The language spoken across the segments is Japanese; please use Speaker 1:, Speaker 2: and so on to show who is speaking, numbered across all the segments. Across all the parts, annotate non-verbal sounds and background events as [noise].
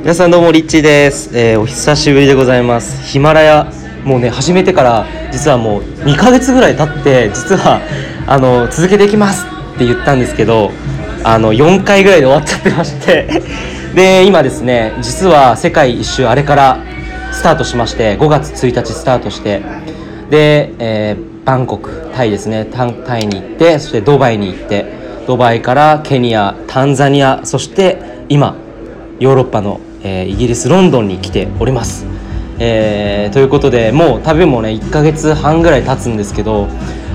Speaker 1: 皆さんどうもリッチーです、えーお久しぶりでございます。ヒマラヤもうね始めてから実はもう2ヶ月ぐらい経って実はあの続けていきますって言ったんですけどあの4回ぐらいで終わっちゃってまして。[laughs] で今ですね実は世界一周あれからスタートしまして5月1日スタートして。で、えーバンコクタイですね。タタイに行ってそしてドバイに行ってドバイからケニアタンザニアそして今ヨーロッパの、えーイギリスロンドンに来ております、えーということでもう旅もね1ヶ月半ぐらい経つんですけど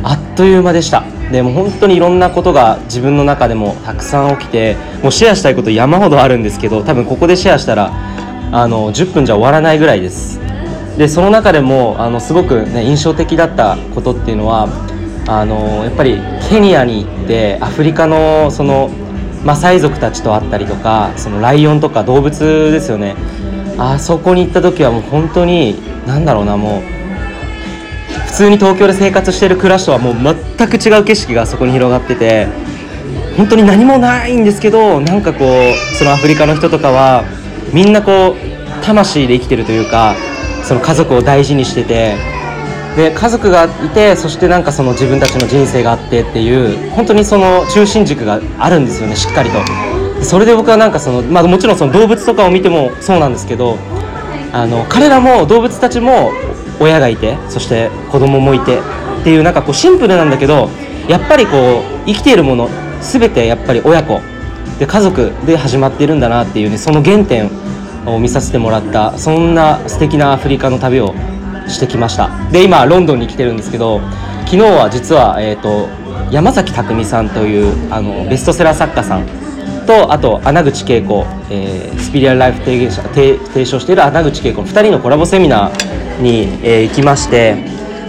Speaker 1: あっという間でした。でも本当にいろんなことが自分の中でもたくさん起きてもうシェアしたいこと山ほどあるんですけど多分ここでシェアしたらあの10分じゃ終わらないぐらいです。でその中でもあのすごく、ね、印象的だったことっていうのはあのやっぱりケニアに行ってアフリカのそのマサイ族たちと会ったりとかそのライオンとか動物ですよね。あそこに行った時はもう本当に何だろうなもう普通に東京で生活してる暮らしとはもう全く違う景色がそこに広がってて本当に何もないんですけどなんかこうそのアフリカの人とかはみんなこう魂で生きてるというかその家族を大事にしててで家族がいてそしてなんかその自分たちの人生があってっていう本当にその中心軸があるんですよねしっかりと。それで僕はなんかその、まあ、もちろんその動物とかを見てもそうなんですけどあの彼らも動物たちも親がいてそして子供もいてっていうなんかこうシンプルなんだけどやっぱりこう生きているもの全てやっぱり親子。で家族で始まっているんだなっていうねその原点を見させてもらったそんな素敵なアフリカの旅をしてきました。で今ロンドンに来てるんですけど昨日は実は、えー、と山崎匠さんというあのベストセラー作家さんとあと穴口恵子、えースピリアルライフ提言者提提唱している穴口恵子の2人のコラボセミナーに、えー行きまして、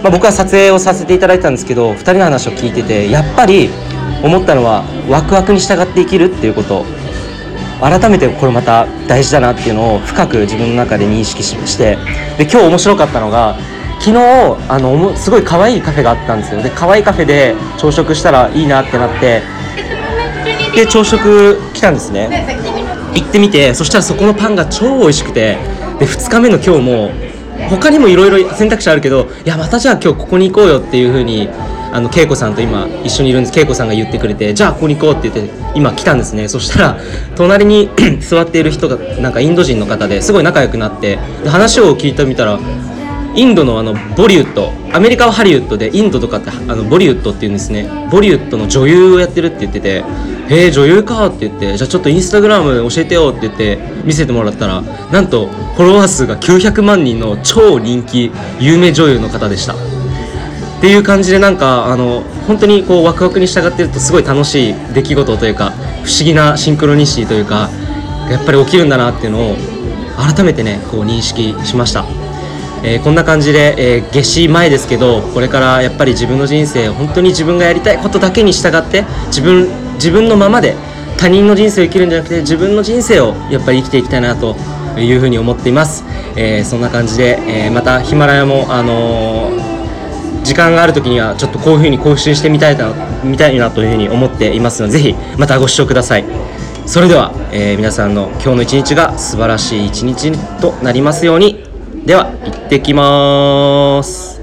Speaker 1: まあ、僕は撮影をさせていただいたんですけど2人の話を聞いててやっぱり思ったのはワクワクに従って生きるっていうこと。改めてこれまた大事だなっていうのを深く自分の中で認識ししてで今日面白かったのが昨日あのすごい可愛いカフェがあったんですよ。で可愛いカフェで朝食したらいいなってなってで朝食来たんですね。行ってみてそしたらそこのパンが超美味しくてで2日目の今日も他にもいろいろ選択肢あるけどいやまたじゃあ今日ここに行こうよっていう風にあの恵子さんと今一緒にいるんです。恵子さんが言ってくれてじゃあここに行こうって言って今来たんですね。そしたら隣に [coughs] 座っている人がなんかインド人の方ですごい仲良くなってで話を聞いてみたらインドのあのボリウッドアメリカはハリウッドでインドとかってあのボリウッドっていうんですね。ボリウッドの女優をやってるって言ってて「へえ女優か」って言って「じゃあちょっとインスタグラム教えてよ」って言って見せてもらったらなんとフォロワー数が900万人の超人気有名女優の方でした。っていう感じでなんかあの本当にこうワクワクに従ってるとすごい楽しい出来事というか不思議なシンクロニシティというかやっぱり起きるんだなっていうのを改めてねこう認識しました。えーこんな感じで、えー夏至前ですけどこれからやっぱり自分の人生本当に自分がやりたいことだけに従って自分自分のままで他人の人生を生きるんじゃなくて自分の人生をやっぱり生きていきたいなというふうに思っています、えーそんな感じで、えまたヒマラヤも、あの時間がある時にはちょっとこういうふうに更新してみたいなみたいなというふうに思っていますのでぜひまたご視聴ください。それでは、えー皆さんの今日の一日が素晴らしい一日となりますように。では行ってきます。